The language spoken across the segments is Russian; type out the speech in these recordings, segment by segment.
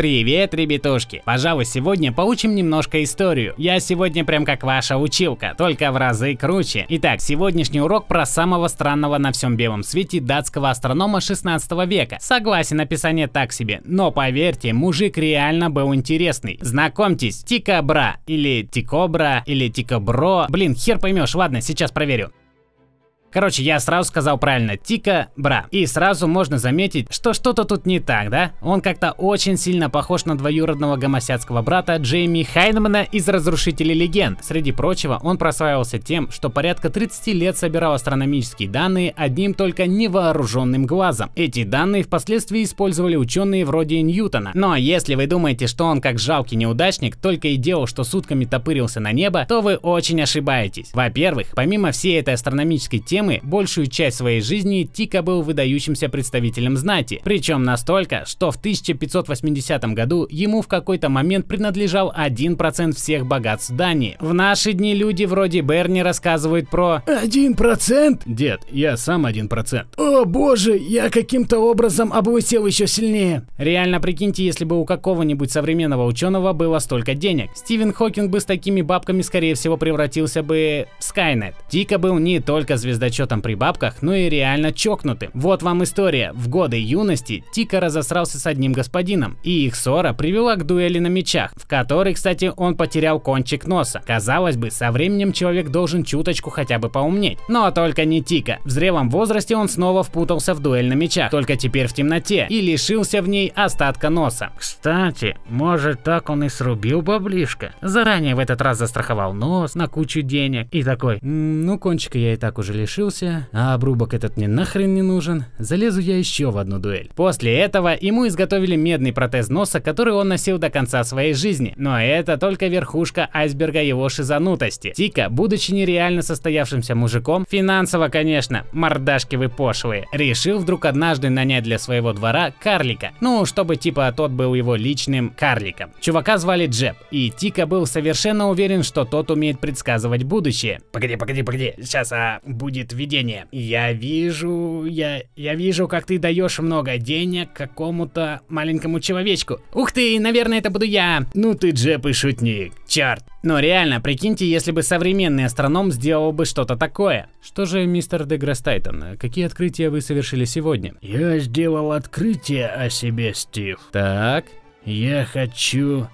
Привет, ребятушки! Пожалуй, сегодня поучим немножко историю. Я сегодня прям как ваша училка, только в разы круче. Итак, сегодняшний урок про самого странного на всем белом свете датского астронома 16 века. Согласен, описание так себе, но поверьте, мужик реально был интересный. Знакомьтесь, Тикобра, или Тикобра, или Тикобро. Блин, хер поймешь, ладно, сейчас проверю. Короче, я сразу сказал правильно, Тика Бра. И сразу можно заметить, что что-то тут не так, да? Он как-то очень сильно похож на двоюродного гомосядского брата Джейми Хайнмана из Разрушителей Легенд. Среди прочего, он прославился тем, что порядка 30 лет собирал астрономические данные одним только невооруженным глазом. Эти данные впоследствии использовали ученые вроде Ньютона. Но если вы думаете, что он как жалкий неудачник только и делал, что сутками топырился на небо, то вы очень ошибаетесь. Во-первых, помимо всей этой астрономической темы, темы, большую часть своей жизни Тика был выдающимся представителем знати, причем настолько, что в 1580 году ему в какой-то момент принадлежал 1% всех богатств Дании. В наши дни люди вроде Берни рассказывают про... Один процент? Дед, я сам 1%. О боже, я каким-то образом облысел еще сильнее. Реально прикиньте, если бы у какого-нибудь современного ученого было столько денег. Стивен Хокинг бы с такими бабками скорее всего превратился бы в Скайнет. Тика был не только звезда зачетом при бабках, но и реально чокнутым. Вот вам история. В годы юности Тика разосрался с одним господином, и их ссора привела к дуэли на мечах, в которой, кстати, он потерял кончик носа. Казалось бы, со временем человек должен чуточку хотя бы поумнеть. Но только не Тика. В зрелом возрасте он снова впутался в дуэль на мечах, только теперь в темноте, и лишился в ней остатка носа. Кстати, может так он и срубил баблишко. Заранее в этот раз застраховал нос на кучу денег и такой, ну кончика я и так уже лишил решился, а обрубок этот мне нахрен не нужен, залезу я еще в одну дуэль. После этого ему изготовили медный протез носа, который он носил до конца своей жизни. Но это только верхушка айсберга его шизанутости. Тика, будучи нереально состоявшимся мужиком, финансово, конечно, мордашки вы пошлые, решил вдруг однажды нанять для своего двора карлика. Ну, чтобы типа тот был его личным карликом. Чувака звали Джеб, и Тика был совершенно уверен, что тот умеет предсказывать будущее. Погоди, погоди, погоди, сейчас, а будет будет видение. Я вижу, я, я вижу, как ты даешь много денег какому-то маленькому человечку. Ух ты, наверное, это буду я. Ну ты Джеп и шутник, черт. Но реально, прикиньте, если бы современный астроном сделал бы что-то такое. Что же, мистер Деграсс Тайтон, какие открытия вы совершили сегодня? Я сделал открытие о себе, Стив. Так. Я хочу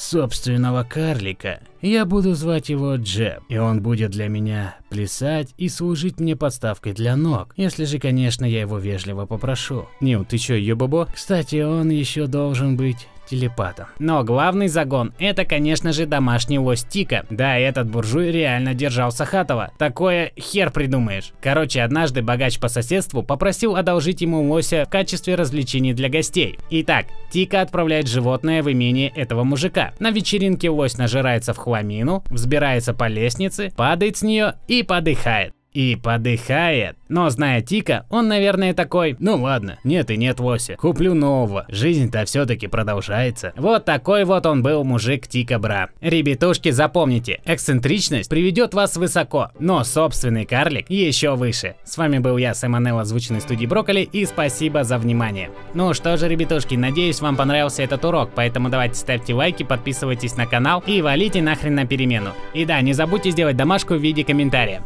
собственного карлика. Я буду звать его Джеб, и он будет для меня плясать и служить мне подставкой для ног, если же, конечно, я его вежливо попрошу. Нил, ты чё, ёбобо? Кстати, он еще должен быть телепатом. Но главный загон – это, конечно же, домашний лось Тика. Да, этот буржуй реально держал Сахатова. Такое хер придумаешь. Короче, однажды богач по соседству попросил одолжить ему лося в качестве развлечений для гостей. Итак, Тика отправляет животное в имение этого мужика. На вечеринке лось нажирается в хламину, взбирается по лестнице, падает с нее и подыхает и подыхает. Но зная Тика, он, наверное, такой, ну ладно, нет и нет Вося, куплю нового, жизнь-то все-таки продолжается. Вот такой вот он был мужик Тика Бра. Ребятушки, запомните, эксцентричность приведет вас высоко, но собственный карлик еще выше. С вами был я, Сэмонелл, озвученный студии Брокколи, и спасибо за внимание. Ну что же, ребятушки, надеюсь, вам понравился этот урок, поэтому давайте ставьте лайки, подписывайтесь на канал и валите нахрен на перемену. И да, не забудьте сделать домашку в виде комментария.